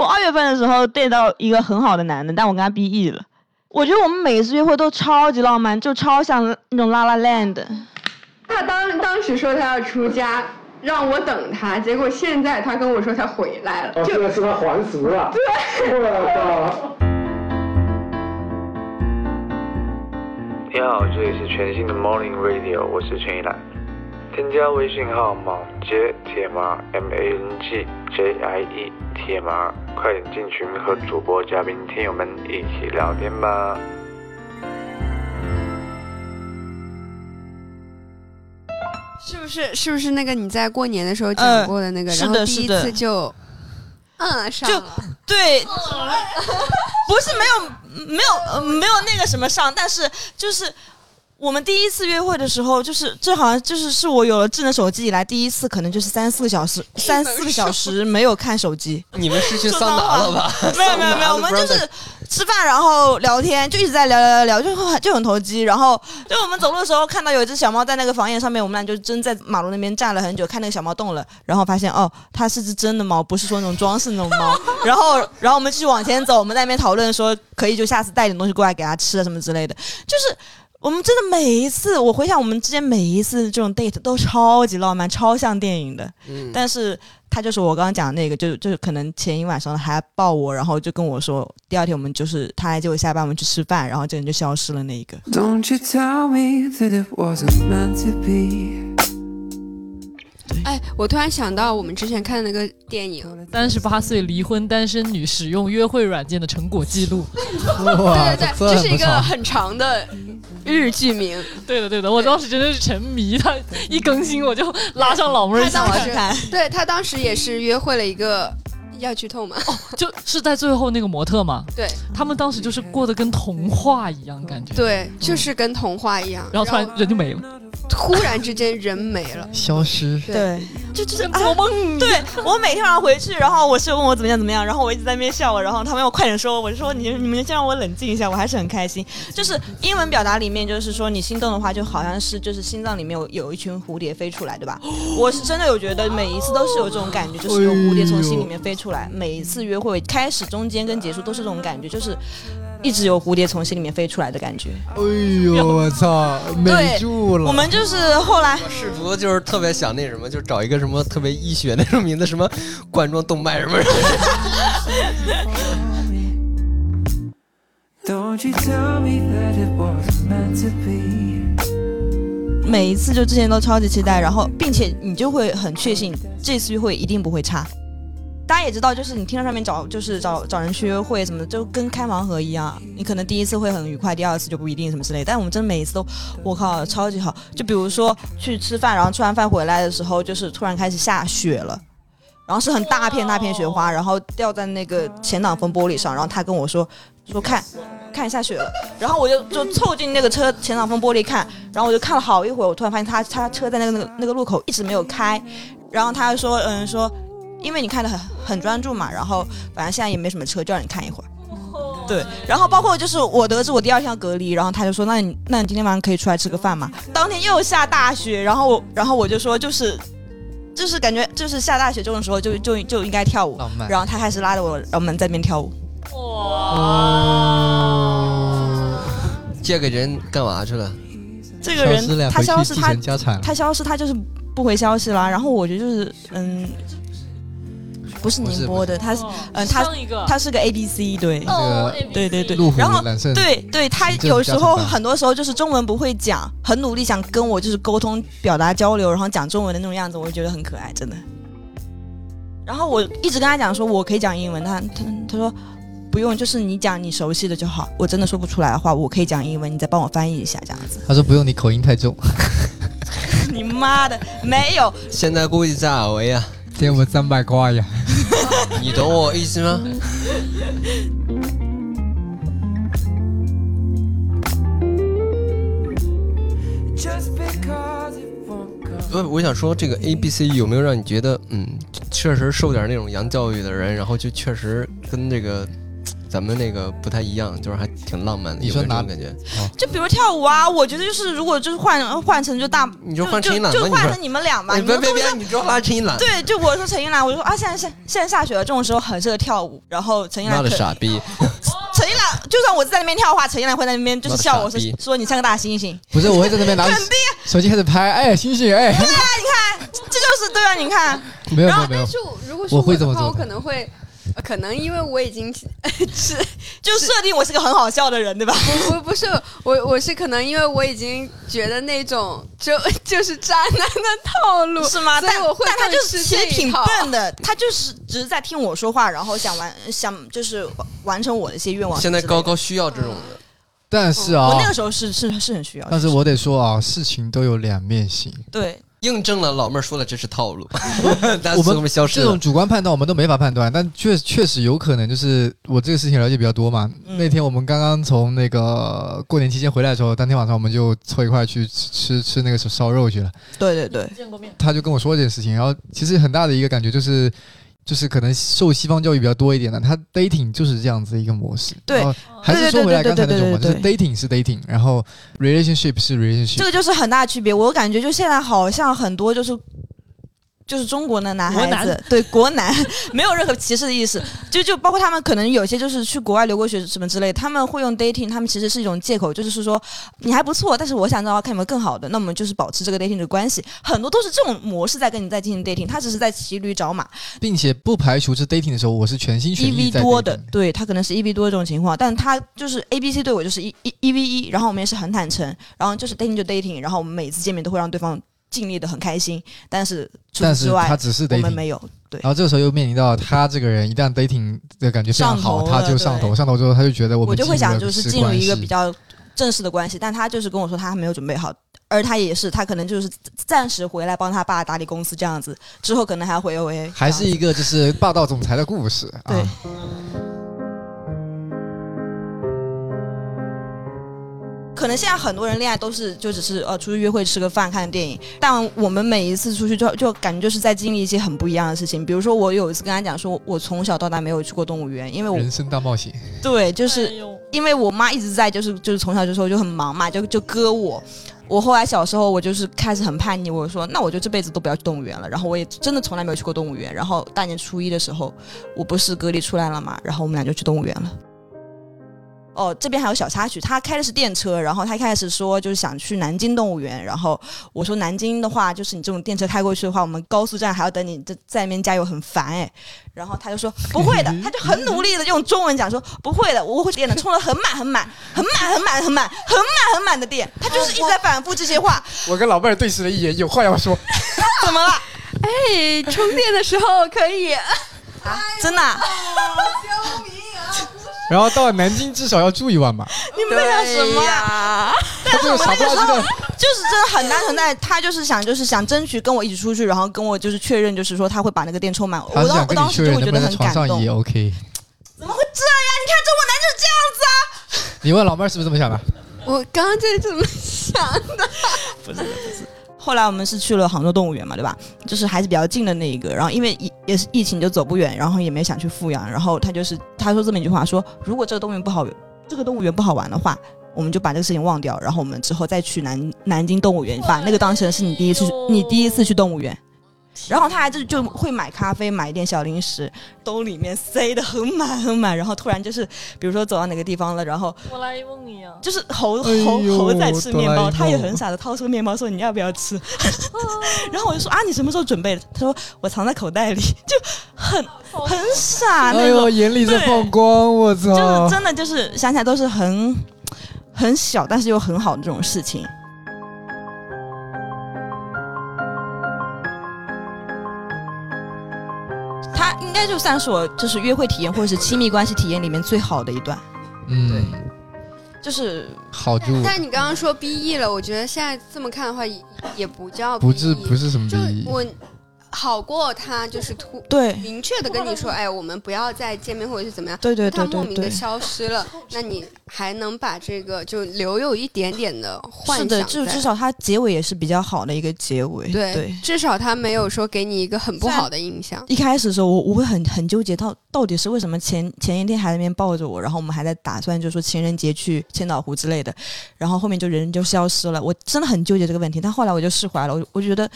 我二月份的时候 date 到一个很好的男的，但我跟他 B E 了。我觉得我们每一次约会都超级浪漫，就超像那种拉拉 land。他当当时说他要出家，让我等他，结果现在他跟我说他回来了，哦，就现在是他还俗了。对，我操。你好，这里是全新的 Morning Radio，我是陈一兰。添加微信号“莽杰铁马 M A N G J I E 铁马”，快点进群和主播、嘉宾、听友们一起聊天吧。是不是？是不是那个你在过年的时候讲过的那个？然后第一次就，嗯，上就。对，不是没有没有呃没有那个什么上，但是就是我们第一次约会的时候，就是这好像就是是我有了智能手机以来第一次，可能就是三四个小时，三四个小时没有看手机。你们是去桑拿了吧？没有没有没有，我们就是吃饭，然后聊天，就一直在聊聊聊聊，就很就很投机。然后就我们走路的时候看到有一只小猫在那个房檐上面，我们俩就真在马路那边站了很久，看那个小猫动了，然后发现哦，它是只真的猫，不是说那种装饰那种猫。然后然后我们继续往前走，我们在那边讨论说可以就下次带点东西过来给它吃啊什么之类的，就是。我们真的每一次，我回想我们之间每一次这种 date 都超级浪漫，超像电影的。嗯，但是他就是我刚刚讲的那个，就就是可能前一晚上还抱我，然后就跟我说，第二天我们就是他来接我下班，我们去吃饭，然后这人就消失了那一个。Don't you tell me that it wasn't meant to be. 哎，我突然想到我们之前看的那个电影，三十八岁离婚单身女使用约会软件的成果记录。对对对，这这是一个很长的日剧名。对的对的，我当时真的是沉迷，他一更新我就拉上老妹儿一起看，对他当时也是约会了一个要剧透嘛？就是在最后那个模特嘛，对。他们当时就是过得跟童话一样感觉，对，就是跟童话一样。然后突然人就没了，突然之间人没了。消失。对，就就是跟做梦。对我每天晚上回去，然后我室友问我怎么样怎么样，然后我一直在那边笑，然后他们要快点说，我就说你你们先让我冷静一下，我还是很开心。就是英文表达里面，就是说你心动的话，就好像是就是心脏里面有有一群蝴蝶飞出来，对吧？我是真的有觉得每一次都是有这种感觉，就是有蝴蝶从心里面飞出来。每一次约会开始、中间跟结束都是这种感觉，就是一直有蝴蝶从心里面飞出来的感觉。哎呦，我操，美住了。我们就是后来试图就是特别想那什么，就找一个什么特别医学那种名字，什么冠状动脉什么。Don't you tell me that it wasn't meant to be. 每一次就之前都超级期待，然后并且你就会很确信这次约会一定不会差。大家也知道，就是你听到上面找就是找找人去约会什么的，就跟开盲盒一样。你可能第一次会很愉快，第二次就不一定什么之类。但我们真的每一次都，我靠，超级好。就比如说去吃饭，然后吃完饭回来的时候，就是突然开始下雪了。然后是很大片大片雪花，然后掉在那个前挡风玻璃上，然后他跟我说说看看下雪了，然后我就就凑近那个车前挡风玻璃看，然后我就看了好一会儿，我突然发现他他车在那个那个那个路口一直没有开，然后他就说嗯说，因为你看的很很专注嘛，然后反正现在也没什么车，就让你看一会儿。对，然后包括就是我得知我第二天要隔离，然后他就说，那你那你今天晚上可以出来吃个饭嘛？当天又下大雪，然后我然后我就说就是就是感觉就是下大雪这种时候就就就应该跳舞浪，漫然后他开始拉着我，然后我们在那边跳舞。哇借给人干嘛去了？这个人他消失他。他消失他就是不回消息啦，然后我觉得就是嗯，不是宁波的，他是哦嗯他他是个 A B C 对。对对对然后对对，他有时候很多时候就是中文不会讲，很努力想跟我就是沟通、表达交流，然后讲中文的那种样子，我就觉得很可爱，真的。然后我一直跟他讲说，我可以讲英文，他他他说不用，就是你讲你熟悉的就好。我真的说不出来的话，我可以讲英文，你再帮我翻译一下，这样子。他说不用，你口音太重。你妈的，没有，现在估计在尔维啊，给我们三百块呀！你懂我意思吗.不，我想说这个 A B C 有没有让你觉得，嗯，确实受点那种洋教育的人，然后就确实跟这个咱们那个不太一样，就是还挺浪漫的。有没有这你说哪种感觉？就比如跳舞啊，我觉得就是如果就是换换成就大，你就换就陈一兰吧，你说就换成。你们俩嘛，哎你们都是别别别，你就拉陈一兰。对，就我说陈一兰，我就说啊，现在现现在下雪了，这种时候很适合跳舞。然后陈英妈兰可，的傻逼！陈一兰，就算我在那边跳的话，陈一兰会在那边就是笑我说说你像个大猩猩。不是，我会在那边拿着 手机开始拍，哎，星星，哎，对，你看这就是对啊，你看，没有没有没有但，是我如果是我会的话，这么做我可能会，呃可能因为我已经 是就设定我是个很好笑的人，对吧？不不不是我我是可能因为我已经觉得那种就 就是渣男的套路是吗？但我会但他就是其实挺笨的，他就是只是在听我说话，然后想完想就是完成我的一些愿望。现在高。高需要这种的，但是啊我，那个时候是是是很需要，但是我得说啊，事情都有两面性。对印证了老妹儿说的这是套路。我们 消失这种。主观判断我们都没法判断，但确确实有可能就是我这个事情了解比较多嘛。嗯那天我们刚刚从那个过年期间回来的时候，当天晚上我们就凑一块去吃吃吃那个烧肉去了。对对对，见过面，他就跟我说这件事情，然后其实很大的一个感觉就是。就是可能受西方教育比较多一点的，他 dating 就是这样子一个模式。对还是说回来刚才那种嘛，对对对对就是 dating 是 dating，然后 relationship 是 relationship。这个就是很大的区别。我感觉就现在好像很多就是。就是中国的男孩子对国男 没有任何歧视的意思，就就包括他们可能有些就是去国外留过学什么之类，他们会用 dating，他们其实是一种借口，就是说你还不错，但是我想知道看有没有更好的，那我们就是保持这个 dating 的关系，很多都是这种模式在跟你在进行 dating，他只是在骑驴找马，并且不排除是 dating 的时候，我是全心全意在多的对他可能是一 v 多这种情况，但他就是 A B C 对我就是一一一 v 一，然后我们也是很坦诚，然后就是 dating 就 dating，然后我们每次见面都会让对方尽力的很开心，但是除但是此之外他只是我们。没有，对然后这个时候又面临到他这个人一旦 dating 的感觉非常好，上头他就上头，上头之后他就觉得我们我就会想就是是进入一个比较正式的关系，但他就是跟我说他还没有准备好。而他也是，他可能就是暂时回来帮他爸打理公司这样子，之后可能还要回 OA，。还是一个就是霸道总裁的故事啊。可能现在很多人恋爱都是就只是呃出去约会吃个饭看个电影，但我们每一次出去就就感觉就是在经历一些很不一样的事情。比如说我有一次跟他讲说，我从小到大没有去过动物园，因为我人生大冒险，对就是因为我妈一直在，就是就是从小就说就很忙嘛，就就割我。我后来小时候我就是开始很叛逆，我说那我就这辈子都不要去动物园了。然后我也真的从来没有去过动物园。然后大年初一的时候，我不是隔离出来了嘛，然后我们俩就去动物园了。哦，这边还有小插曲，他开的是电车，然后他一开始说就是想去南京动物园，然后我说南京的话，就是你这种电车开过去的话，我们高速站还要等你在在那边加油，很烦哎。然后他就说不会的，他就很努力的用中文讲说不会的，我会电的，充的很满很满，很满很满很满很满很满的电，他就是一直在反复这些话，我跟老伴儿对视了一眼，有话要说。怎么了？哎，充电的时候可以。真的啊、然后到了南京至少要住一晚吧。你们在讲什么啊？呀？他这个傻不拉几的，就是真的很单纯在，他就是想就是想争取跟我一起出去，然后跟我就是确认，就是说他会把那个店充满。我当我当时就会觉得很能在床上感动。也 OK。怎么会这样？你看中国男就是这样子啊！你问老妹儿是不是这么想的？我刚刚就是这么想的。后来我们是去了杭州动物园嘛，对吧？就是还是比较近的那一个。然后因为疫也是疫情，就走不远，然后也没想去富阳。然后他就是他说这么一句话说，如果这个动物园不好，这个动物园不好玩的话，我们就把这个事情忘掉，然后我们之后再去南南京动物园，把那个当成是你第一次你第一次去动物园。然后他还就就会买咖啡，买一点小零食，兜里面塞的很满很满。然后突然就是，比如说走到哪个地方了，然后哆啦 A 梦一样。就是猴哎猴猴在吃面包，他也很傻的掏出面包说你要不要吃？然后我就说啊你什么时候准备的？他说我藏在口袋里，就很很傻哎那种，眼里在对放光，我操就是！真的就是想起来都是很很小，但是又很好的这种事情。应该就算是我就是约会体验或者是亲密关系体验里面最好的一段，嗯，就是好住但你刚刚说 B E 了，我觉得现在这么看的话，也也不叫 BE, 不是不是什么就逼，我好过他就是突对明确的跟你说，哎，我们不要再见面或者是怎么样。对对对他莫。名的消失了，那你还能把这个就留有一点点的幻想是的，就至少他结尾也是比较好的一个结尾。对对，至少他没有说给你一个很不好的印象。一开始的时候，我我会很很纠结到到底是为什么前前一天还在那边抱着我，然后我们还在打算就说情人节去千岛湖之类的，然后后面就人就消失了，我真的很纠结这个问题，但后来我就释怀了，我我觉得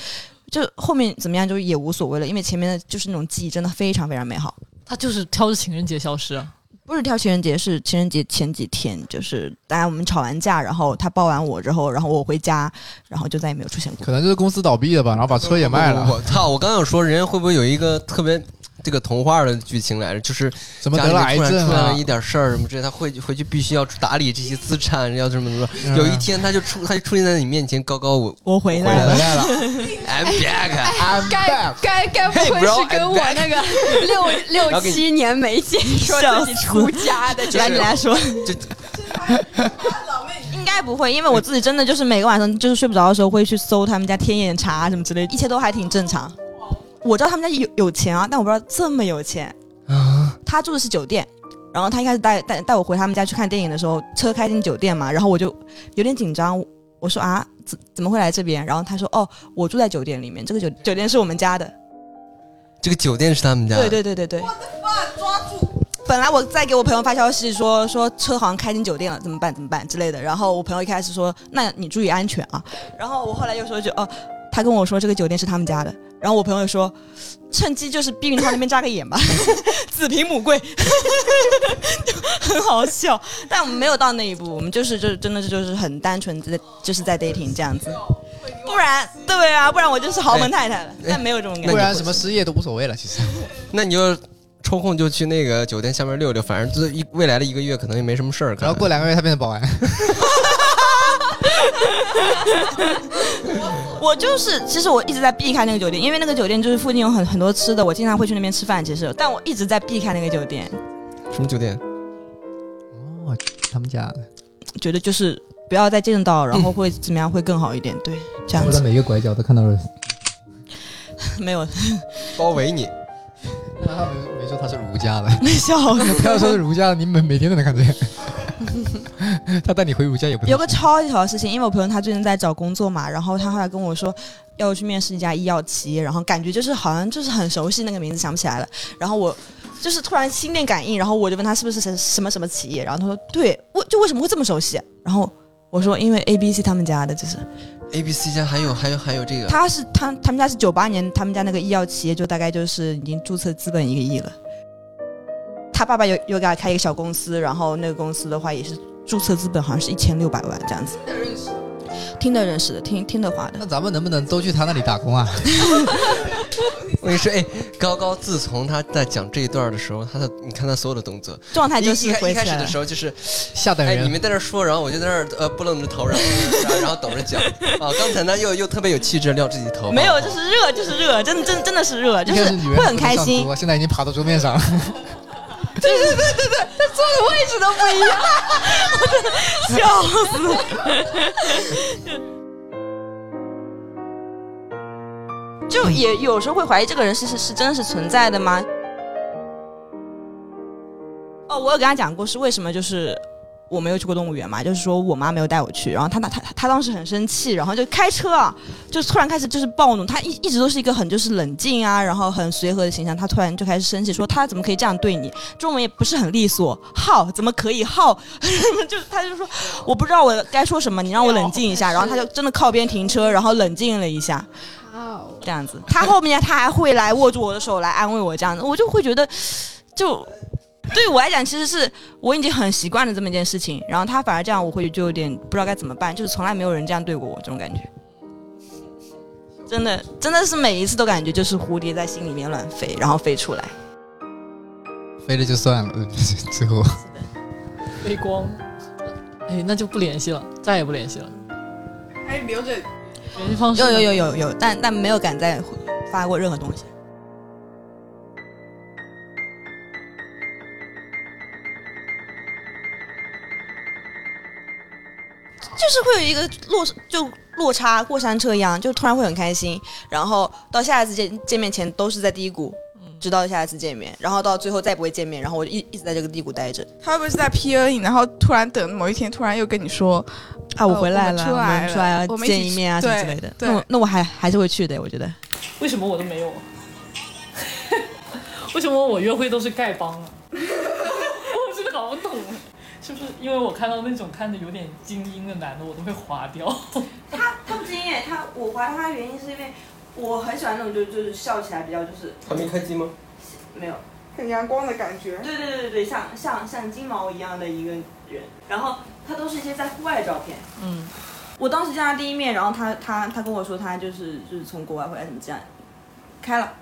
就后面怎么样就也无所谓了，因为前面的就是那种记忆真的非常非常美好。他就是挑着情人节消失啊。不是挑情人节，是情人节前几天，就是大家我们吵完架，然后他抱完我之后，然后我回家，然后就再也没有出现过。可能就是公司倒闭了吧，然后把车也卖了，我操！我刚想说，人家会不会有一个特别这个童话的剧情来着？就是怎么得了癌家里面突然出现了一？点事儿什么之类，他回回去必须要打理这些资产，要怎么怎么？嗯有一天他就出，他就出现在你面前，高高我我回回来了来了，来 了，I'm back。I'm 该 back。该该不会是跟我那个 六六七年没见，说自己出家的这来你？来 说，就应该不会，因为我自己真的就是每个晚上就是睡不着的时候会去搜他们家天眼查什么之类，一切都还挺正常。我知道他们家有有钱啊，但我不知道这么有钱。他住的是酒店，然后他一开始带带带我回他们家去看电影的时候，车开进酒店嘛，然后我就有点紧张，我说啊，怎怎么会来这边？然后他说哦，我住在酒店里面，这个酒酒店是我们家的。这个酒店是他们家，对对对对对。抓住本来我在给我朋友发消息说说车好像开进酒店了，怎么办怎么办之类的。然后我朋友一开始说那你注意安全啊。然后我后来又说就哦，他跟我说这个酒店是他们家的。然后我朋友说趁机就是避孕套那边扎个眼吧，子凭母贵，就很好笑。但我们没有到那一步，我们就是就真的就是很单纯在就是在 dating 这样子。不然对啊，不然我就是豪门太太了。但没有这种感觉。不然什么失业都无所谓了，其实。那你就抽空就去那个酒店下面溜溜，反正这一未来的一个月可能也没什么事儿干。然后过两个月他变成保安，我就是，其实我一直在避开那个酒店，因为那个酒店就是附近有很很多吃的，我经常会去那边吃饭。其实，但我一直在避开那个酒店，什么酒店？哦，他们家的。觉得就是不要再见到，然后会怎么样会更好一点。对，这样子我在每个拐角都看到了。没有包围你。那 他没没说他是儒家的，没笑死。他要说是儒家的，你每每天都能看这个。他带你回儒家也不有个超级好的事情，因为我朋友他最近在找工作嘛，然后他后来跟我说要去面试一家医药企业，然后感觉就是好像就是很熟悉那个名字想不起来了，然后我就是突然心电感应，然后我就问他是不是什什么什么企业，然后他说对，为就为什么会这么熟悉？然后我说因为 A B C 他们家的，就是 A B C 家还有还有还有这个，他是他他们家是九八年，他们家那个医药企业就大概就是已经注册资本一个亿了。他爸爸又又给他开一个小公司，然后那个公司的话也是注册资本好像是一千六百万这样子。听得认识的，听听的话的。那咱们能不能都去他那里打工啊？我跟你说，哎，高高自从他在讲这一段的时候，他的你看他所有的动作，状态就是一一开一开始的时候就是哎，下等人你们在那说，然后我就在那儿呃不愣着头，然后然后然后等着讲啊。刚才呢又又特别有气质，撩自己头发，没有，就是热，就是热，真的真真的是热，就是会很开心现在已经爬到桌面上了。对对对对对，他坐的位置都不一样，笑死。就也有时候会怀疑这个人是是是真实存在的吗？哦，我有跟他讲过是为什么，就是我没有去过动物园嘛，就是说我妈没有带我去，然后她她她她当时很生气，然后就开车啊，就突然开始就是暴怒，她一一直都是一个很就是冷静啊，然后很随和的形象，她突然就开始生气，说她怎么可以这样对你？中文也不是很利索，浩怎么可以浩？就她就说我不知道我该说什么，你让我冷静一下，然后她就真的靠边停车，然后冷静了一下。这样子，他后面他还会来握住我的手来安慰我，这样子，我就会觉得，就 对于我来讲，其实是我已经很习惯了这么一件事情，然后他反而这样，我会就有点不知道该怎么办，就是从来没有人这样对过我，这种感觉，真的真的是每一次都感觉就是蝴蝶在心里面乱飞，然后飞出来。飞了就算了，最后 飞光，哎，那就不联系了，再也不联系了。还留着联系方式有有有有有，但但没有敢再发过任何东西。就是会有一个落，就落差过山车一样，就突然会很开心，然后到下一次见见面前都是在低谷，直到下一次见面，然后到最后再不会见面，然后我就一一直在这个低谷待着。他会不会是在 PN 你，然后突然等某一天突然又跟你说啊，我回来了，呃我们出来了来啊见一面啊什么之类的。那我那我还还是会去的，我觉得。为什么我都没有？为什么我约会都是丐帮啊？我真的搞不懂，是不是因为我看到那种看着有点精英的男的，我都会划掉？他他不精英，他我怀疑他的原因是因为我很喜欢那种就就是笑起来比较就是还没开机吗？没有。很阳光的感觉。对对对对对，像像像金毛一样的一个人，然后他都是一些在户外的照片。嗯，我当时见他第一面，然后他他他跟我说他就是就是从国外回来怎么这样，开了，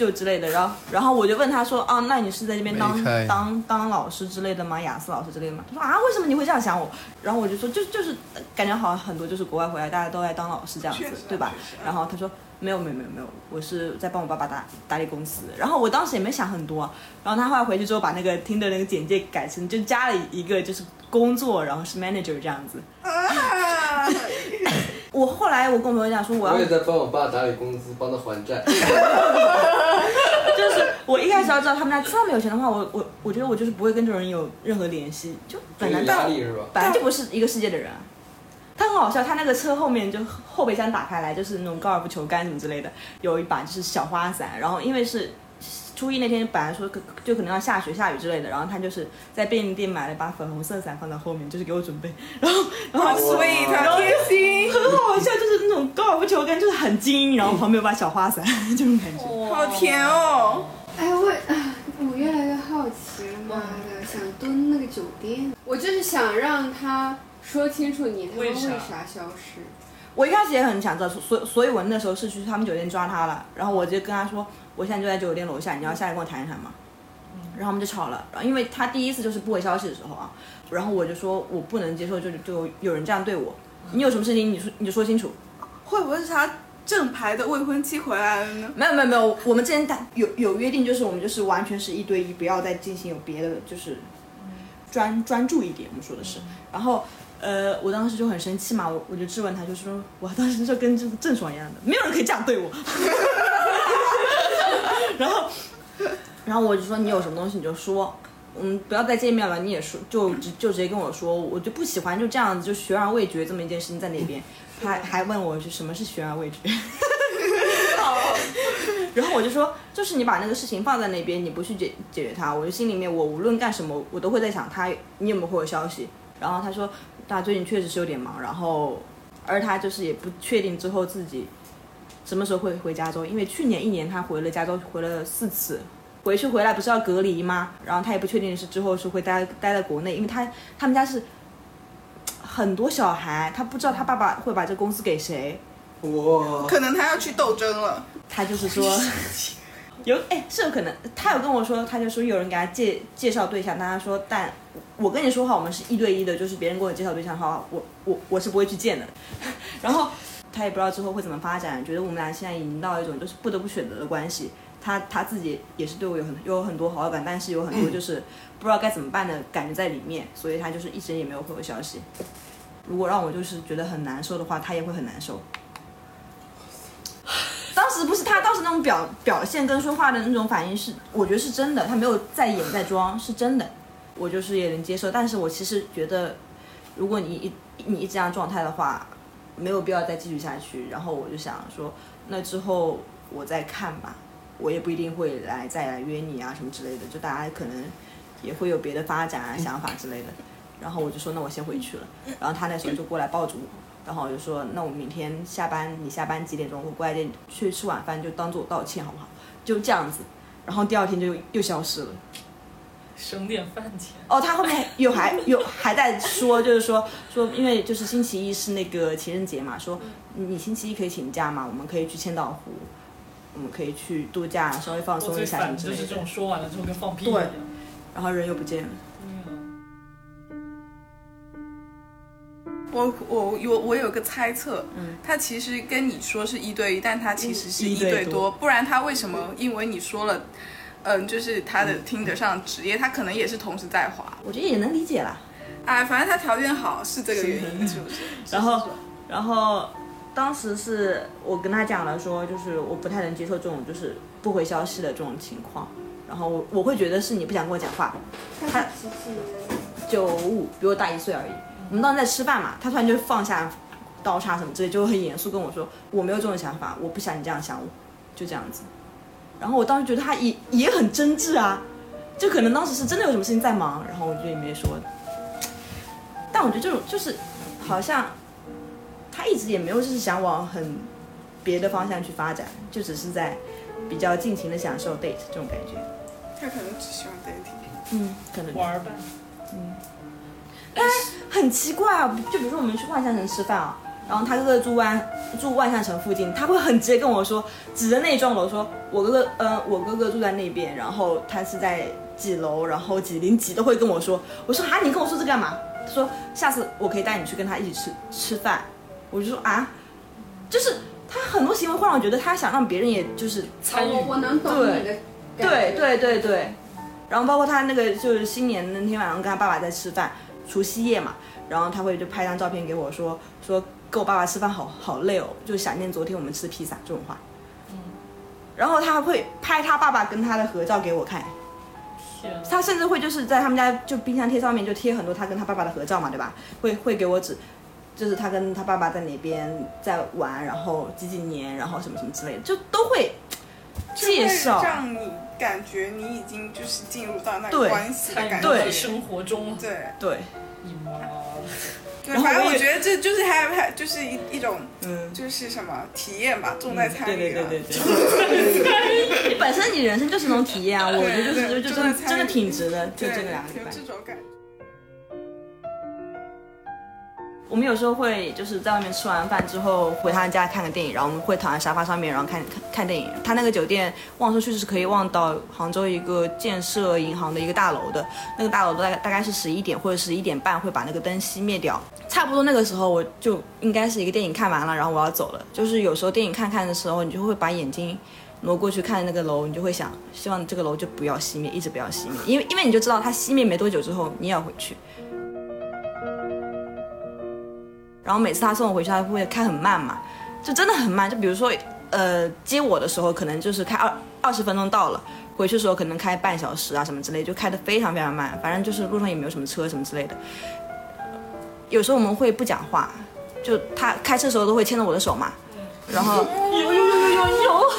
就之类的，然后然后我就问他说，啊，那你是在这边当没开当当老师之类的吗？雅思老师之类的吗？他说啊，为什么你会这样想我？然后我就说就就是感觉好像很多就是国外回来大家都在当老师这样子确实，对吧？然后他说没有没有没有没有，我是在帮我爸爸打打理公司。然后我当时也没想很多，然后他后来回去之后把那个听的那个简介改成就加了一个就是工作，然后是 manager 这样子。啊，我后来我跟我朋友讲说我要我也在帮我爸打理工资，帮他还债。就是我一开始要知道他们家这么有钱的话，我我我觉得我就是不会跟这种人有任何联系，就本来有压力是吧？本来就不是一个世界的人啊。他很好笑，他那个车后面就后备箱打开来就是那种高尔夫球杆什么之类的，有一把就是小花伞，然后因为是初一那天本来说可就可能要下雪下雨之类的，然后他就是在便利店买了一把粉红色伞放在后面，就是给我准备，然后 然后好 sweet，然后好贴心，很好笑，就是那种高尔夫球杆就是很精英，然后旁边有把小花伞 这种感觉。好甜哦。哎，我啊，我越来越好奇了，妈的，想蹲那个酒店，我就是想让他说清楚你他妈为为啥啥消失。我一开始也很想知道，所所以我那时候是去他们酒店抓他了，然后我就跟他说，我现在就在酒店楼下，你要下来跟我谈一谈吗？然后我们就吵了，然后因为他第一次就是不回消息的时候啊，然后我就说我不能接受，就就有人这样对我，你有什么事情你说你就说清楚。会不会是他正牌的未婚妻回来了呢？没有没有没有，我们之前打有有约定，就是我们就是完全是一对一，不要再进行有别的，就是专专注一点。我们说的是，然后呃，我当时就很生气嘛，我我就质问他，就是说我当时就跟郑郑爽一样的，没有人可以这样对我。然后然后我就说你有什么东西你就说。嗯，不要再见面了，你也说，就直就直接跟我说，我就不喜欢就这样子，就悬而未决这么一件事情在那边，他还问我是什么是悬而未决，然后我就说，就是你把那个事情放在那边，你不去解解决它，我就心里面我无论干什么，我都会在想他你有没有回我消息。然后他说他最近确实是有点忙，然后而他就是也不确定之后自己什么时候会回加州，因为去年一年他回了加州回了四次。回去回来不是要隔离吗？然后他也不确定是之后是会待待在国内，因为他他们家是很多小孩，他不知道他爸爸会把这公司给谁，哇，可能他要去斗争了。他就是说 有哎是有可能，他有跟我说，他就说有人给他介介绍对象，但他说但我跟你说话，我们是一对一的，就是别人给我介绍对象的话，我我我是不会去见的。然后他也不知道之后会怎么发展，觉得我们俩现在已经到一种就是不得不选择的关系。他他自己也是对我有很有很多好感，但是有很多就是不知道该怎么办的感觉在里面，所以他就是一直也没有回我消息。如果让我就是觉得很难受的话，他也会很难受。当时不是他当时那种表表现跟说话的那种反应是，我觉得是真的，他没有在演在装，是真的，我就是也能接受。但是我其实觉得，如果你一你一直这样状态的话，没有必要再继续下去。然后我就想说，那之后我再看吧，我也不一定会来再来约你啊什么之类的，就大家可能也会有别的发展啊想法之类的。然后我就说，那我先回去了。然后他那时候就过来抱住我。然后我就说，那我明天下班，你下班几点钟？我过来接你去吃晚饭，就当做我道歉好不好？就这样子。然后第二天就又消失了。省点饭钱。哦，他后面有还有还在说，就是说 说，因为就是星期一是那个情人节嘛，说你星期一可以请假嘛，我们可以去千岛湖，我们可以去度假，稍微放松一下就是这种。说完了之后跟放屁一样。然后人又不见了。我我有我有个猜测，嗯他其实跟你说是一对一，但他其实是一一对多对多，不然他为什么？因为你说了，嗯，就是他的听得上职业，他可能也是同时在滑。我觉得也能理解啦。哎，反正他条件好是这个原因，是不是？然后然后当时是我跟他讲了说，就是我不太能接受这种就是不回消息的这种情况，然后我我会觉得是你不想跟我讲话。他九五，比我大一岁而已。我们当时在吃饭嘛，他突然就放下刀叉什么之类，就很严肃跟我说：“我没有这种想法，我不想你这样想我。”就这样子。然后我当时觉得他也也很真挚啊，就可能当时是真的有什么事情在忙，然后我就也没说。但我觉得这种就是好像他一直也没有就是想往很别的方向去发展，就只是在比较尽情的享受 date 这种感觉。他可能只喜欢 dating。嗯，可能玩吧。嗯，但是很奇怪啊，就比如说我们去万象城吃饭啊，然后他哥哥住万住万象城附近，他会很直接跟我说，指着那一幢楼说，我哥哥，呃，我哥哥住在那边，然后他是在几楼，然后几零几都会跟我说。我说啊，你跟我说这干嘛？他说下次我可以带你去跟他一起吃吃饭。我就说啊，就是他很多行为会让我觉得他想让别人也就是参与。我我能懂你的对对对对对，然后包括他那个就是新年那天晚上跟他爸爸在吃饭，除夕夜嘛，然后他会就拍张照片给我说说跟我爸爸吃饭好好累哦，就想念昨天我们吃披萨这种话。嗯然后他还会拍他爸爸跟他的合照给我看，天，他甚至会就是在他们家就冰箱贴上面就贴很多他跟他爸爸的合照嘛，对吧？会会给我指，就是他跟他爸爸在哪边在玩，然后几几年，然后什么什么之类的，就都会介绍。让你感觉你已经就是进入到那个关系的参与感觉。到生活中，对对，反正我觉得这就是还还就是一一种嗯，就是什么体验吧，重在参对与啊了。对对对对。你 本身你人生就是那种体验啊，我觉得就是就就真的真的挺值的，就对这个两个礼拜有。这种感觉。我们有时候会就是在外面吃完饭之后回他家看个电影，然后我们会躺在沙发上面，然后看看看电影。他那个酒店望出去是可以望到杭州一个建设银行的一个大楼的，那个大楼大概大概是十一点或者十一点半会把那个灯熄灭掉。差不多那个时候我就应该是一个电影看完了，然后我要走了。就是有时候电影看看的时候，你就会把眼睛挪过去看那个楼，你就会想，希望这个楼就不要熄灭，一直不要熄灭，因为因为你就知道它熄灭没多久之后你也要回去。然后每次他送我回去，他会开很慢嘛，就真的很慢。就比如说，呃，接我的时候可能就是开二二十分钟到了，回去的时候可能开半小时啊什么之类，就开得非常非常慢。反正就是路上也没有什么车什么之类的。有时候我们会不讲话，就他开车的时候都会牵着我的手嘛，然后有有有有有有，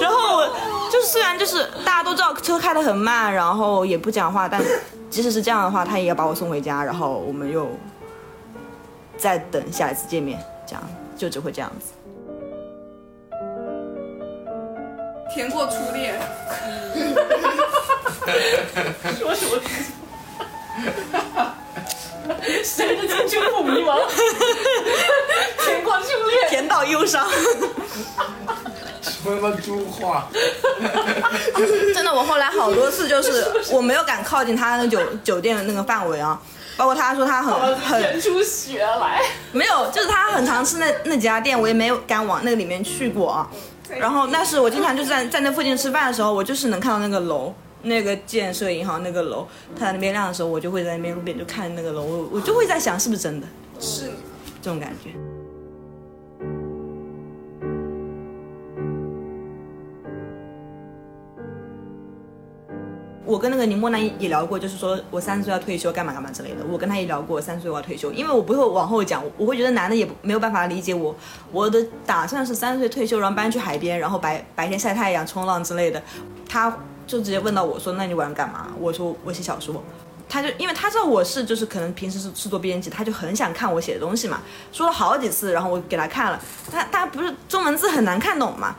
然后我就是虽然就是大家都知道车开得很慢，然后也不讲话，但即使是这样的话，他也要把我送回家，然后我们又再等下一次见面，这样就只会这样子。甜过初恋，说什么？谁的青春不迷茫？甜过初恋，甜到忧伤，什么猪话？真的，我后来好多次就是我没有敢靠近他那酒酒店的那个范围啊，包括他说他很很演出血来。没有，就是他很常吃那那几家店，我也没有敢往那个里面去过啊。然后，但是我经常就是在在那附近吃饭的时候，我就是能看到那个楼，那个建设银行那个楼，它在那边亮的时候，我就会在那边路边就看那个楼，我我就会在想是不是真的是你。这种感觉。我跟那个宁波南也聊过，就是说我三十岁要退休，干嘛干嘛之类的。我跟他也聊过，三十岁我要退休，因为我不会往后讲，我会觉得男的也没有办法理解我。我的打算是三十岁退休，然后搬去海边，然后白白天晒太阳、冲浪之类的。他就直接问到我说：“那你晚上干嘛？”我说：“我写小说。”他就因为他知道我是就是可能平时是是做编辑，他就很想看我写的东西嘛，说了好几次，然后我给他看了，他他不是中文字很难看懂嘛，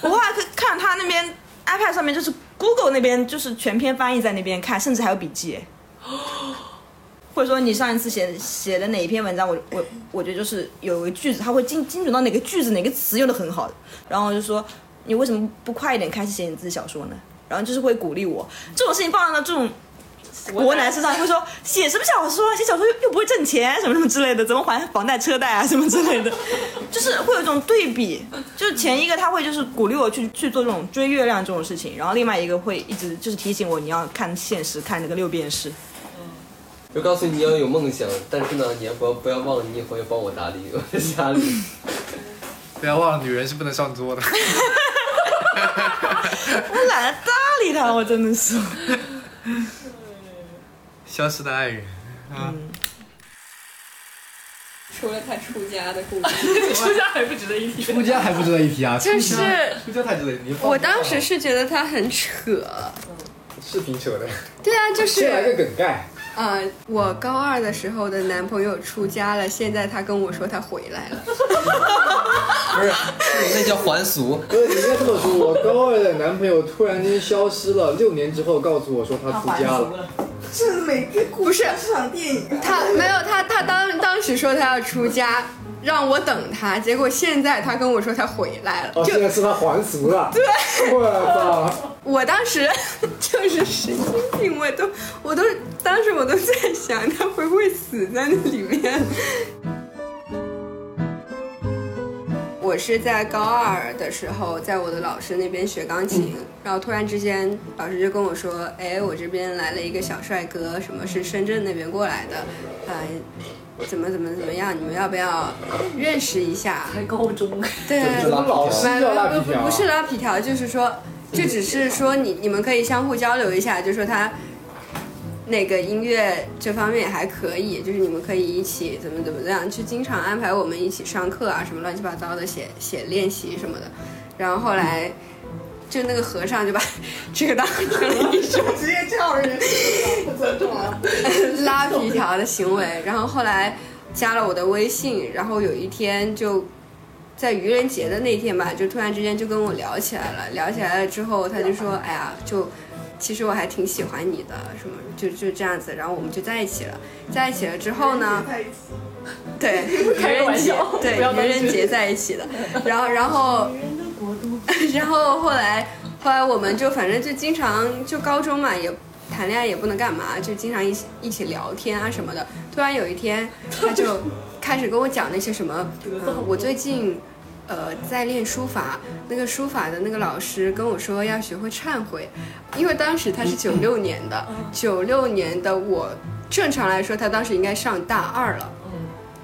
我后来看他那边 iPad 上面就是 Google 那边就是全篇翻译在那边看，甚至还有笔记哎，或者说你上一次写写的哪一篇文章，我我我觉得就是有个句子，他会精精准到哪个句子哪个词用的很好，然后我就说你为什么不快一点开始写你自己小说呢？然后就是会鼓励我，这种事情放到这种。国男身上会说写什么小说，写小说又又不会挣钱，什么什么之类的，怎么还房贷车贷啊什么之类的，就是会有一种对比。就是前一个他会就是鼓励我去去做这种追月亮这种事情，然后另外一个会一直就是提醒我你要看现实，看那个六便士。就告诉你你要有梦想，但是呢，你要不要不要忘了你以后要帮我打理我的家里。不要忘了，女人是不能上桌的。我懒得搭理他，我真的是。消失的爱人啊，除了他出家的故事，出家还不值得一提。出家还不值得一提啊，就是出家出家太值得一提。我当时是觉得他很扯。是挺扯的，对啊，就是先来个梗概。呃，我高二的时候的男朋友出家了，现在他跟我说他回来了。不是，那叫还俗。不是，你应该这么说，我高二的男朋友突然间消失了，六年之后告诉我说他出家了。这每个故不是是场电影啊。他没有他他当当时说他要出家，让我等他，结果现在他跟我说他回来了。哦，就现在是他还俗了。对，我操！我当时就是神经病，我都我都当时我都在想他会不会死在那里面。我是在高二的时候，在我的老师那边学钢琴，然后突然之间，老师就跟我说：“哎，我这边来了一个小帅哥，什么是深圳那边过来的，呃，怎么怎么怎么样，你们要不要认识一下？”才高中，对，老师不叫拉皮条？不不不是拉皮条，就是说，就只是说你你们可以相互交流一下，就说他那个音乐这方面也还可以，就是你们可以一起怎么怎么样，就经常安排我们一起上课啊，什么乱七八糟的写写练习什么的。然后后来就那个和尚就把 这个当成了一种直接叫人不尊重啊！拉皮条的行为。然后后来加了我的微信，然后有一天就在愚人节的那天吧，就突然之间就跟我聊起来了。聊起来了之后，他就说：“哎呀，就其实我还挺喜欢你的，什么就就这样子。”然后我们就在一起了。在一起了之后呢，对 愚人节对愚人节在一起的。然后然后然后后来后来我们就反正就经常就高中嘛也。谈恋爱也不能干嘛，就经常一起一起聊天啊什么的。突然有一天，他就开始跟我讲那些什么，嗯，我最近呃在练书法，那个书法的那个老师跟我说要学会忏悔，因为当时他是九六年的，九六年的我正常来说他当时应该上大二了，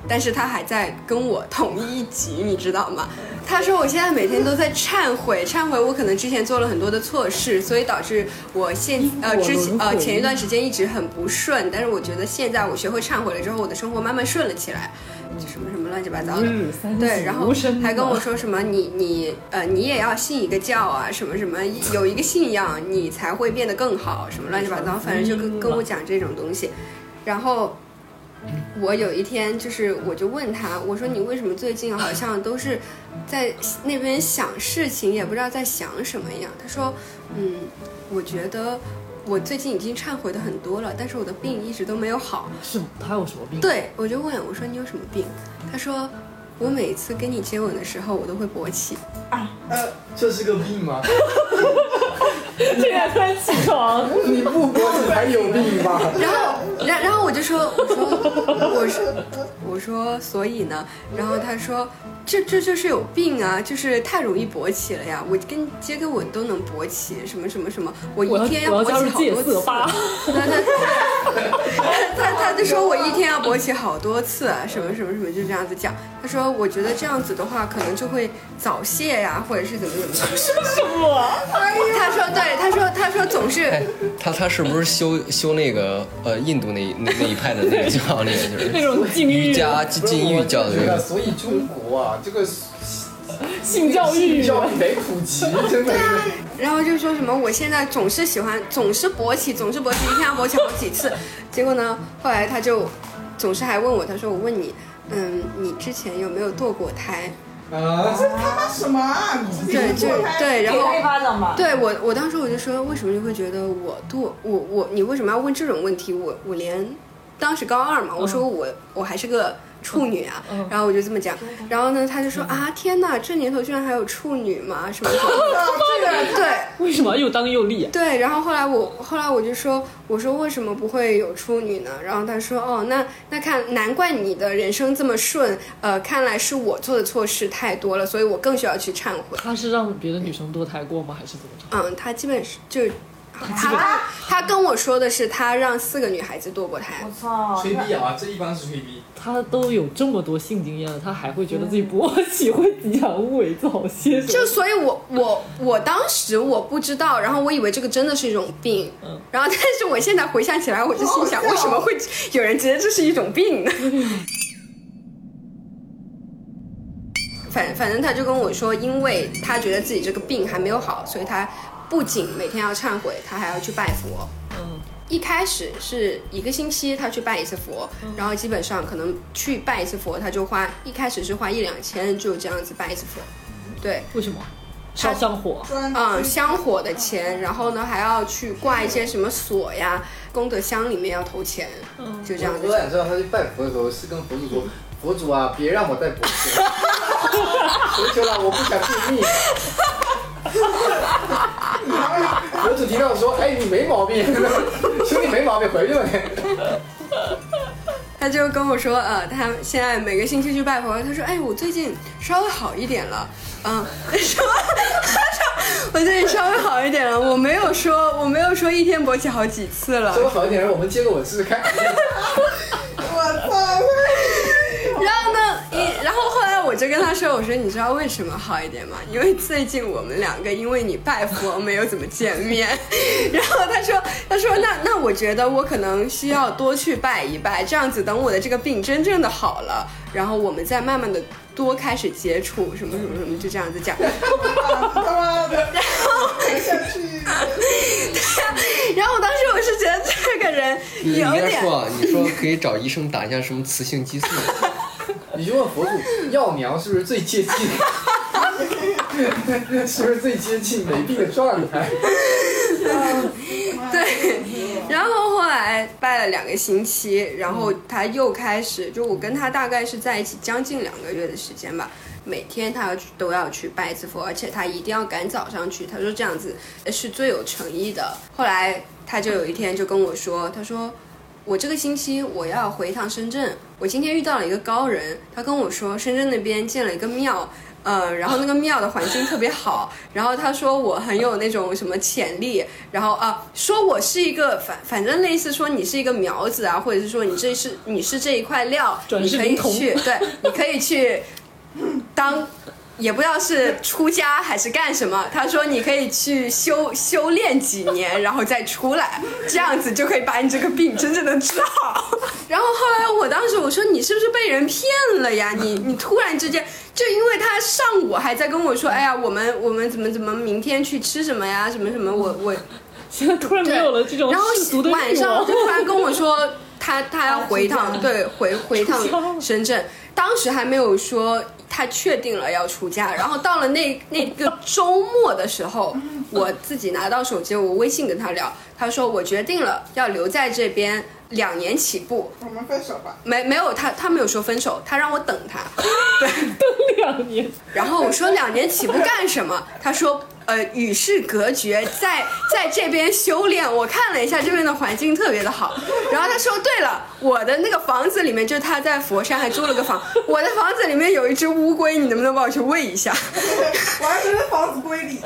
但是他还在跟我同一级，你知道吗？他说我现在每天都在忏悔，忏悔我可能之前做了很多的错事，所以导致我现呃之前呃前一段时间一直很不顺，但是我觉得现在我学会忏悔了之后，我的生活慢慢顺了起来，就什么什么乱七八糟的。对，然后还跟我说什么你你呃你也要信一个教啊，什么什么有一个信仰你才会变得更好，什么乱七八糟，反正就跟跟我讲这种东西，然后。我有一天就是，我就问他，我说你为什么最近好像都是在那边想事情，也不知道在想什么一样。他说，嗯，我觉得我最近已经忏悔的很多了，但是我的病一直都没有好。是吗？他有什么病？对，我就问我说你有什么病？他说我每次跟你接吻的时候，我都会勃起。啊呃，这是个病吗？现 在突然起床，你不勃起还有病吗？然后，然然后我就说，我说，我说，我说，所以呢？然后他说，这这就是有病啊，就是太容易勃起了呀！我跟接个吻都能勃起，什么什么什么，我一天要勃起好多次戒色。吧。他他他他就说我一天要勃起好多次，啊什么什么什么，就这样子讲。他说我觉得这样子的话，可能就会早泄呀，或者是怎么怎么样。什么？他说对，他说他说总是哎，他他是不是修修那个呃印度那那那一派的那个教练就是 那种禁欲瑜伽禁禁欲教的那个？所以中国啊，这个性教育，教育得普及，真的是。然后就说什么我现在总是喜欢，总是勃起，总是勃起，一天要勃起好几次。结果呢，后来他就总是还问我，他说我问你，嗯，你之前有没有堕过胎？啊，这他妈什么啊？你自己对，就对，然后给他一巴掌吧。对我，我当时我就说，为什么你会觉得我多我我你为什么要问这种问题？我我连当时高二嘛，我说我我还是个处女啊，然后我就这么讲，然后呢，他就说啊，天哪，这年头居然还有处女吗？什么什么的，对。为什么又当又立？对，然后后来我后来我就说，我说为什么不会有处女呢？然后他说，哦，那那看难怪你的人生这么顺，呃，看来是我做的错事太多了，所以我更需要去忏悔。他是让别的女生堕胎过吗？还是怎么着？嗯，他基本是就他他跟我说的是他让四个女孩子堕过胎，我操吹逼啊，这一般是吹逼。他都有这么多性经验了，他还会觉得自己勃起会吉祥物伪造些？就所以我，我我当时我不知道，然后我以为这个真的是一种病，嗯然后但是我现在回想起来，我就心想，为什么会有人觉得这是一种病呢？反反正他就跟我说，因为他觉得自己这个病还没有好，所以他不仅每天要忏悔，他还要去拜佛。嗯，一开始是一个星期他去拜一次佛，然后基本上可能去拜一次佛，他就花一开始是花一两千，就这样子拜一次佛。对，为什么？烧香火。嗯，香火的钱，然后呢还要去挂一些什么锁呀，功德箱里面要投钱，嗯就这样子我。想知道他去拜佛的时候是跟佛祖说：“佛祖啊，别让我再勃起了，求求了，我不想便秘。”佛祖听到说：“哎，你没毛病，兄弟没毛病，回去吧你。”他就跟我说，呃，他现在每个星期去拜佛，他说，哎，我最近稍微好一点了，嗯，什么？他说我最近稍微好一点了，我没有说，我没有说一天勃起好几次了稍。微好一点，让我们接个吻试试看。然后呢，一然后后来我就跟他说，我说你知道为什么好一点吗？因为最近我们两个因为你拜佛 没有怎么见面，然后他说他说那那我觉得我可能需要多去拜一拜，这样子等我的这个病真正的好了，然后我们再慢慢的多开始接触，什么什么什么，就这样子讲。然 后 然后我当时我是觉得这个人你应有点该说啊，你说可以找医生打一下什么雌性激素，你就问佛祖，药苗是不是最接近？是不是最接近没病的状态？对，然后后来拜了两个星期，然后他又开始，就我跟他大概是在一起将近两个月的时间吧，每天他要去都要去拜一次佛，而且他一定要赶早上去，他说这样子是最有诚意的。后来他就有一天就跟我说，他说。我这个星期我要回一趟深圳，我今天遇到了一个高人，他跟我说深圳那边建了一个庙，呃，然后那个庙的环境特别好，然后他说我很有那种什么潜力，然后啊，说我是一个反反正类似说你是一个苗子啊，或者是说你这是你是这一块料，你可以去，对，你可以去当。也不知道是出家还是干什么，他说你可以去修修炼几年，然后再出来，这样子就可以把你这个病真正的治好。然后后来我当时我说你是不是被人骗了呀？你你突然之间就因为他上午还在跟我说，哎呀，我们我们怎么怎么明天去吃什么呀？什么什么，我我现在突然没有了这种然后世俗的欲望晚上就突然跟我说他他要回一趟，对，回回一趟深圳。当时还没有说他确定了要出家，然后到了那那个周末的时候，我自己拿到手机，我微信跟他聊，他说我决定了要留在这边两年起步。我们分手吧。没没有他他没有说分手，他让我等他，对 等两年。然后我说两年起步干什么？他说呃与世隔绝，在在这边修炼。我看了一下这边的环境特别的好。然后他说对了，我的那个房子里面，就是他在佛山还租了个房，我的房子里面有一只乌龟，你能不能帮我去喂一下？我还觉得房子归里。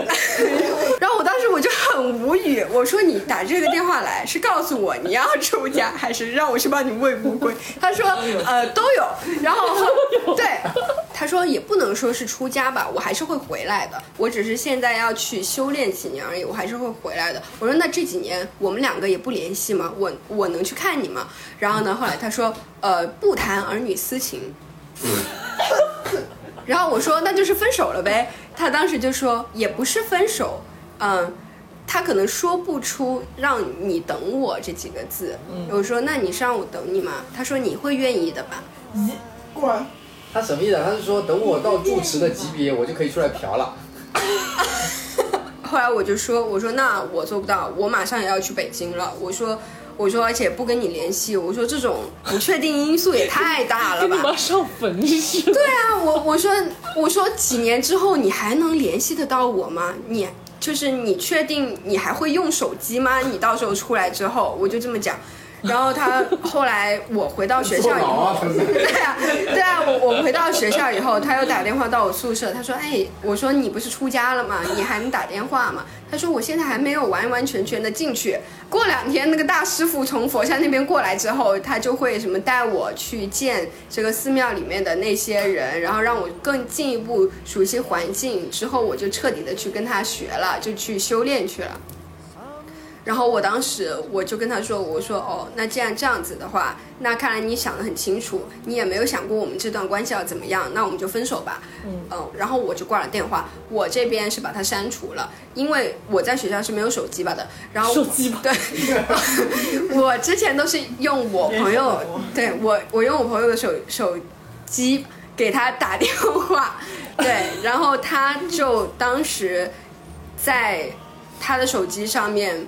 然后我当时我就很无语，我说你打这个电话来是告诉我你要出家，还是让我去帮你喂乌龟？他说呃都有，然后对，他说也不能说是出家吧，我还是会回来的，我只是现在要去修炼几年而已，我还是会回来的。我说那这几年我们两个也不联系吗？我我能去看你吗？然后呢，后来他说呃不谈儿女私情。然后我说那就是分手了呗。他当时就说也不是分手，嗯，他可能说不出让你等我这几个字。我说那你是让我等你吗？他说你会愿意的吧？滚！他什么意思啊？他是说等我到住持的级别，我就可以出来嫖了。后来我就说我说那我做不到，我马上也要去北京了。我说。我说，而且不跟你联系。我说这种不确定因素也太大了吧？跟你妈上坟似的。对啊，我我说我说几年之后你还能联系得到我吗？你就是你确定你还会用手机吗？你到时候出来之后，我就这么讲。然后他后来我回到学校以后 对啊，对啊，回到学校以后，他又打电话到我宿舍，他说：“哎，我说你不是出家了吗？你还能打电话吗？”他说：“我现在还没有完完全全的进去，过两天那个大师傅从佛山那边过来之后，他就会什么带我去见这个寺庙里面的那些人，然后让我更进一步熟悉环境，之后我就彻底的去跟他学了，就去修炼去了。”然后我当时我就跟他说，我说哦，那既然这样子的话，那看来你想的很清楚，你也没有想过我们这段关系要怎么样，那我们就分手吧。嗯然后我就挂了电话，我这边是把他删除了，因为我在学校是没有手机吧的。然后手机吧对，我之前都是用我朋友，对我我用我朋友的手手机给他打电话，对，然后他就当时在他的手机上面。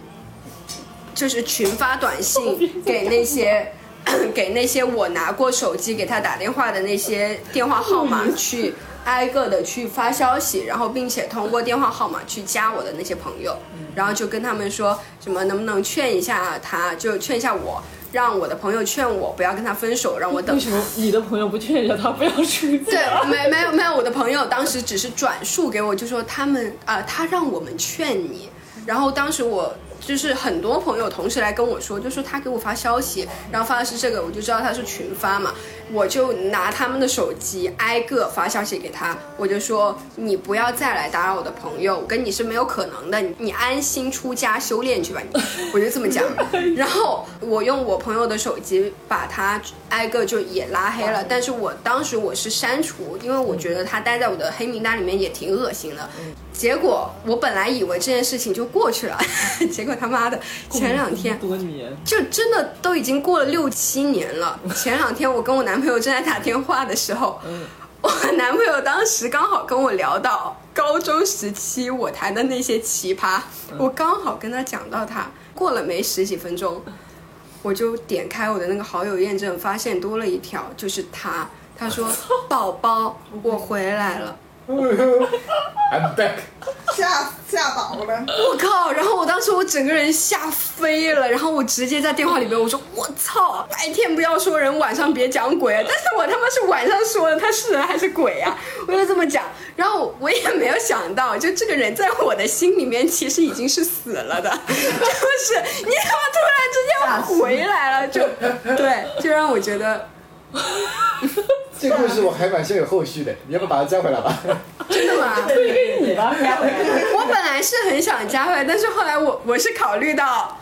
就是群发短信给那些给那些我拿过手机给他打电话的那些电话号码去挨个的去发消息，然后并且通过电话号码去加我的那些朋友，然后就跟他们说什么能不能劝一下他，就劝一下我，让我的朋友劝我不要跟他分手，让我等为什。么你的朋友不劝一下他不要出对？，没没有没有，我的朋友当时只是转述给我，就说他们啊、他让我们劝你。然后当时我就是很多朋友同时来跟我说，就说他给我发消息，然后发的是这个，我就知道他是群发嘛，我就拿他们的手机挨个发消息给他，我就说你不要再来打扰我的朋友，我跟你是没有可能的，你你安心出家修炼去吧，你，我就这么讲。然后我用我朋友的手机把他挨个就也拉黑了，但是我当时我是删除，因为我觉得他待在我的黑名单里面也挺恶心的。结果我本来以为这件事情就过去了，结果他妈的前两天多年，就真的都已经过了六七年了。前两天我跟我男朋友正在打电话的时候，我男朋友当时刚好跟我聊到高中时期我谈的那些奇葩，我刚好跟他讲到他，过了没十几分钟，我就点开我的那个好友验证，发现多了一条，就是他。他说：“ 宝宝，我回来了。” I'm back，吓吓倒了。我靠！然后我当时我整个人吓飞了，然后我直接在电话里边我说我操，白天不要说人，晚上别讲鬼，但是我他妈是晚上说的，他是人还是鬼啊？我就这么讲，然后我也没有想到，就这个人在我的心里面其实已经是死了的，就是你怎么突然之间回来了，就对，就让我觉得 这个故事我还蛮像有后续的，你要不要把它加回来吧？真的吗？推给你吧，我本来是很想加回来，但是后来我我是考虑到，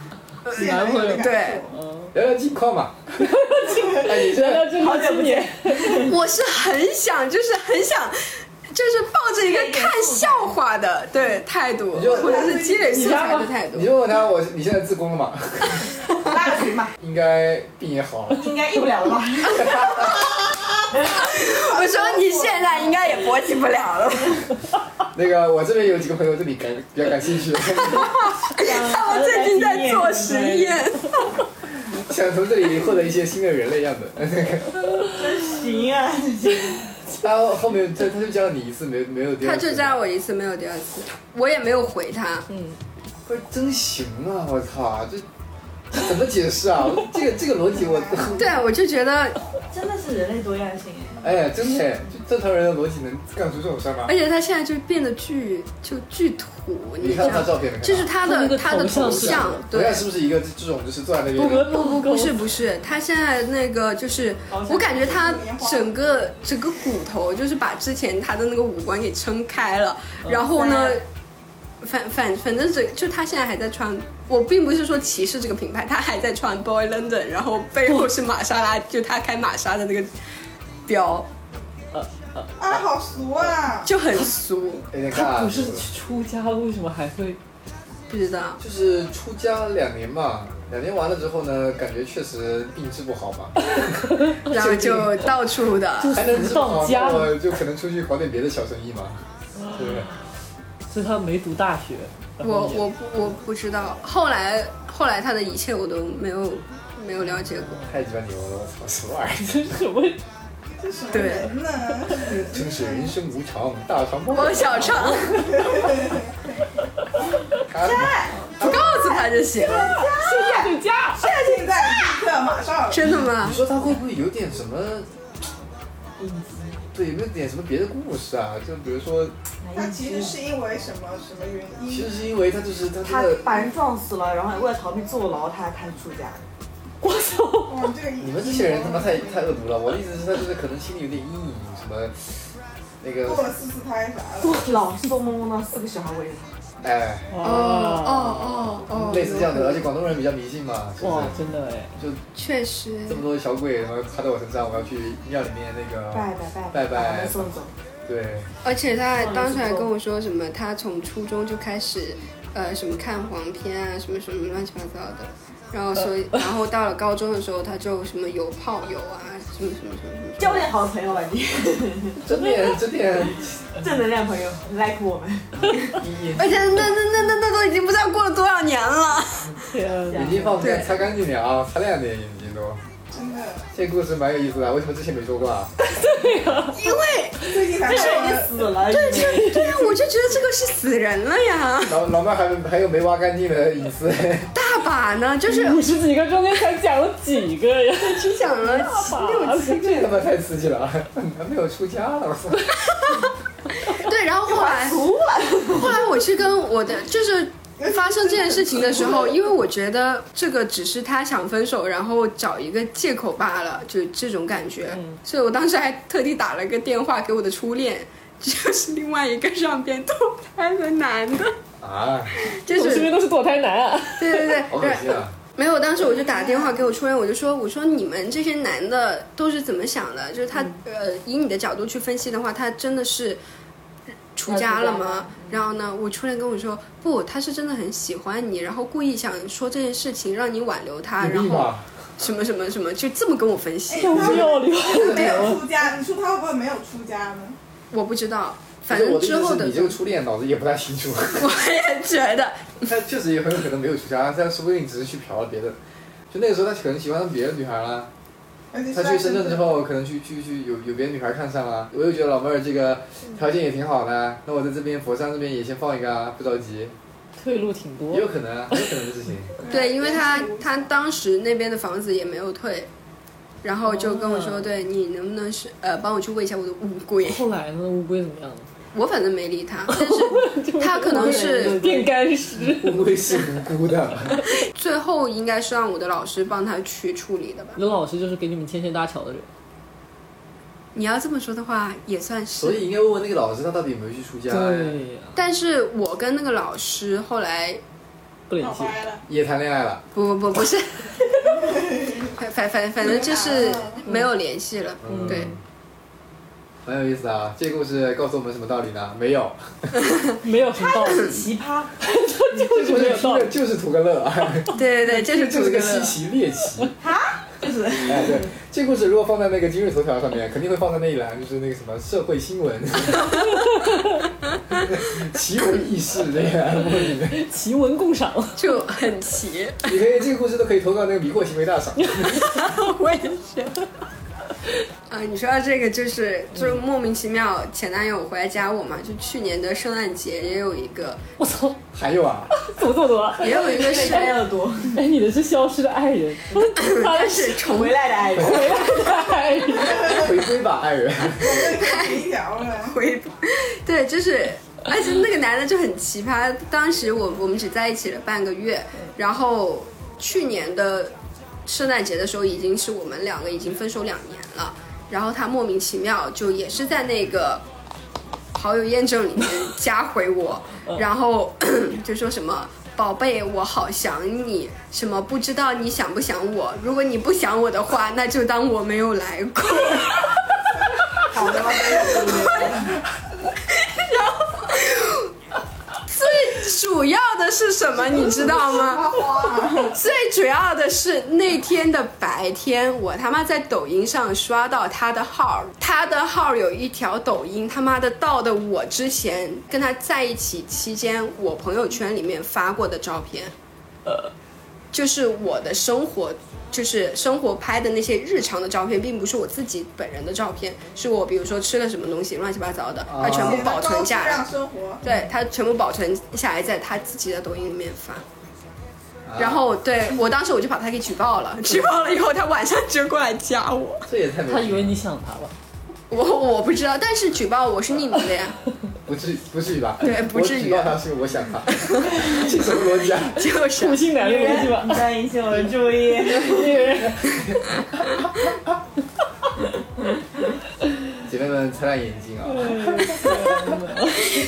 男朋友对。聊聊近况嘛。哎，你这聊这好几年，我是很想，就是很想，就是抱着一个看笑话的对态度，或者是积累素材的态度你。就问他我你现在自宫了吗？应该病也好了。应该医不了了吧？我说你现在应该也勃起不了了，那个我这边有几个朋友对你感比较感兴趣，他们最近在做实验。想从这里获得一些新的人类样本。真，行啊，他后后面他他就加了你一次，没有没有第二次。他就加了我一次，没有第二次，我也没有回他。嗯不是真行啊！我靠，这这怎么解释啊？这个这个逻辑我，对，我就觉得，真的是人类多样性哎。哎，真的，就正常人的逻辑能干出这种事儿吗而？且他现在就变得巨就巨土，你看？他照片？就是他的他的头像是头像，是不是一个这种就是坐在那边？不不不是不是，他现在那个就是，我感觉他整个整个骨头就是把之前他的那个五官给撑开了，然后呢，反反反正这就他现在还在穿，我并不是说歧视这个品牌，他还在穿 Boy London，然后背后是玛莎拉，就他开玛莎的那个标，啊，好俗啊！就很俗。他不是出家了，为什么还会？不知道。就是出家两年嘛，两年完了之后呢，感觉确实病治不好嘛 然后就到处的，还能治不好，就可能出去搞点别的小生意嘛，对不对？所以他没读大学。然我我不我不知道，后来后来他的一切我都没有没有了解过。太鸡巴牛了，我操，什么玩意儿？这 是什么？对，人呢？真是人生无常，大肠包汪小肠，他不告诉他就行了。对家，现在立刻真的吗你？说他会不会有点什么？对，有没有点什么别的故事啊？就比如说，他其实是因为什么什么原因？其实是因为他就是他他把人撞死了，然后为了逃避坐牢，他开始出家。哇，这个你们这些人他妈太太恶毒了。我的意思是，他就是可能心里有点阴影，什么那个做了四次胎啥的。老是做梦梦到四个小孩围着他。哎，哦哦哦哦。类似这样的，而且广东人比较迷信嘛，哇是？，真的哎，就确实。这么多小鬼，然后趴在我身上，我要去庙里面那个拜拜拜拜拜送走。对，而且他还当时还跟我说什么，他从初中就开始，呃，什么看黄片啊，什么什么乱七八糟的，然后所以，然后到了高中的时候，他就什么有炮友啊，什么什么什么什么，交点好朋友吧你，真点真点，正能量朋友，like 我们。而且那那那那那都已经不知道过了多少年了。眼睛放不开，擦干净点啊，擦亮点眼睛都。真的，这故事蛮有意思的，为什么之前没说过啊？对因为最近才这人已经死了，对对对呀，我就觉得这个是死人了呀，老老妹儿还还有没挖干净的隐私，大 把呢，就是五十几个中间才讲了几个呀？只讲了 六七这他妈太刺激了，男朋友出家了，我操！对，然后后来后来我去跟我的就是。发生这件事情的时候，因为我觉得这个只是他想分手，然后找一个借口罢了，就这种感觉。所以我当时还特地打了个电话给我的初恋，就是另外一个上边偷拍的男的，啊，就是我身边都是堕胎男啊。对对对，好可惜啊！没有，当时我就打电话给我初恋，我就说，我说你们这些男的都是怎么想的？就是他、呃，以你的角度去分析的话，他真的是出家了吗？然后呢，我初恋跟我说，不，他是真的很喜欢你，然后故意想说这件事情让你挽留他，然后？什么什么什么，就这么跟我分析。有没有没有出家，你说他会不会没有出家呢？我不知道，反正之后的的意思是你这个初恋脑子也不太清楚，我也觉得，他确实也很有可能没有出家，但说不定只是去嫖了别的。就那个时候，他可能喜欢上别的女孩了。他去深圳之后，可能去去去有有别的女孩看上了，我又觉得老妹儿这个条件也挺好的，那我在这边佛山这边也先放一个啊，不着急，退路挺多也。有可能啊，很有可能的事情。对，因为他他当时那边的房子也没有退，然后就跟我说，对你能不能是呃帮我去喂一下我的乌龟？后来呢？乌龟怎么样了？我反正没理他，但是他可能是变干尸。不会是无辜的，最后应该是让我的老师帮他去处理的吧。刘老师就是给你们牵线搭桥的人。你要这么说的话，也算是。所以应该问问那个老师，他到底有没有去出家？对呀，但是我跟那个老师后来不联系。了，也谈恋爱了，不不不不是，反反反反正就是没有联系了。嗯对，蛮有意思啊。这个故事告诉我们什么道理呢？没有，没有什么道理，奇葩，就是没有道理。就是图个乐，对对对，就是就是个稀奇猎奇啊。就是哎，对，这故事如果放在那个今日头条上面，肯定会放在那一栏，就是那个什么社会新闻，奇闻异事这个栏目里面，奇闻共赏。就很奇。你可以这个故事都可以投到那个迷惑行为大赏。我也觉得。啊，你说到这个，就是就是莫名其妙，前男友回来加我嘛，就去年的圣诞节也有一个，我操，还有啊，怎么这么多？也有一个是，爱的多，哎，你的是消失的爱人，他是重回来的爱人。回来的爱人。回归吧，爱人。一条了。回，对，就是，而且那个男的就很奇葩。当时我我们只在一起了半个月，然后去年的圣诞节的时候，已经是我们两个已经分手两年了。然后他莫名其妙就也是在那个好友验证里面 加回我，然后 就说什么。宝贝，我好想你。什么不知道你想不想我？如果你不想我的话，那就当我没有来过。好的，最主要的是什么，你知道吗？最主要的是那天的白天，我他妈在抖音上刷到他的号，他的号有一条抖音，他妈的到的我之前跟他在一起期间，我朋友圈里面发过的照片，就是我的生活。就是生活拍的那些日常的照片，并不是我自己本人的照片，是我比如说吃了什么东西，乱七八糟的，他全部保存下来。生活。对他全部保存下来，在他自己的抖音里面发。然后对我当时我就把他给举报了，举报了以后他晚上就过来加我，这也太没他以为你想他了。我我不知道，但是举报我是匿名的呀，不至于不至于吧？对不至于我举报他是我想他，这什么逻辑啊？就是普信男的逻辑吧？再引起我的注意。女人，姐妹们擦亮眼睛啊！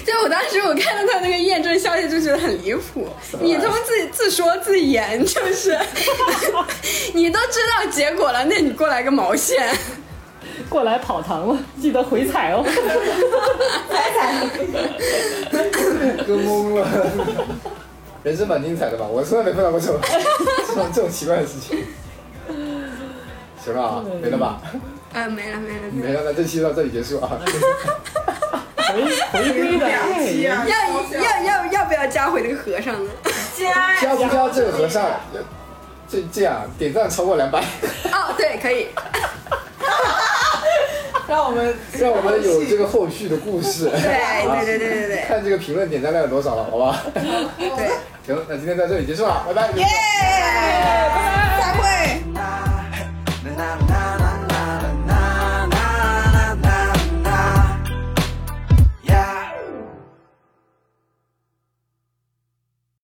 就我当时我看到他那个验证消息就觉得很离谱，你他妈自己自说自言，就是 你都知道结果了，那你过来个毛线？过来跑堂了，记得回踩哦。踩踩哥懵了。人生蛮精彩的吧？我从来没碰到过这种这种这种奇怪的事情。行了啊，没了吧？啊，没了没了没了。那这期到这里结束啊。回回归的要要要要不要加回那个和尚呢？加加不加这个和尚？这这样点赞超过两百，哦，对，可以。让我们让我们有这个后续的故事。对对对对 对对看这个评论点赞量有多少了，好吧？对。行，那今天在这里结束了，拜拜。耶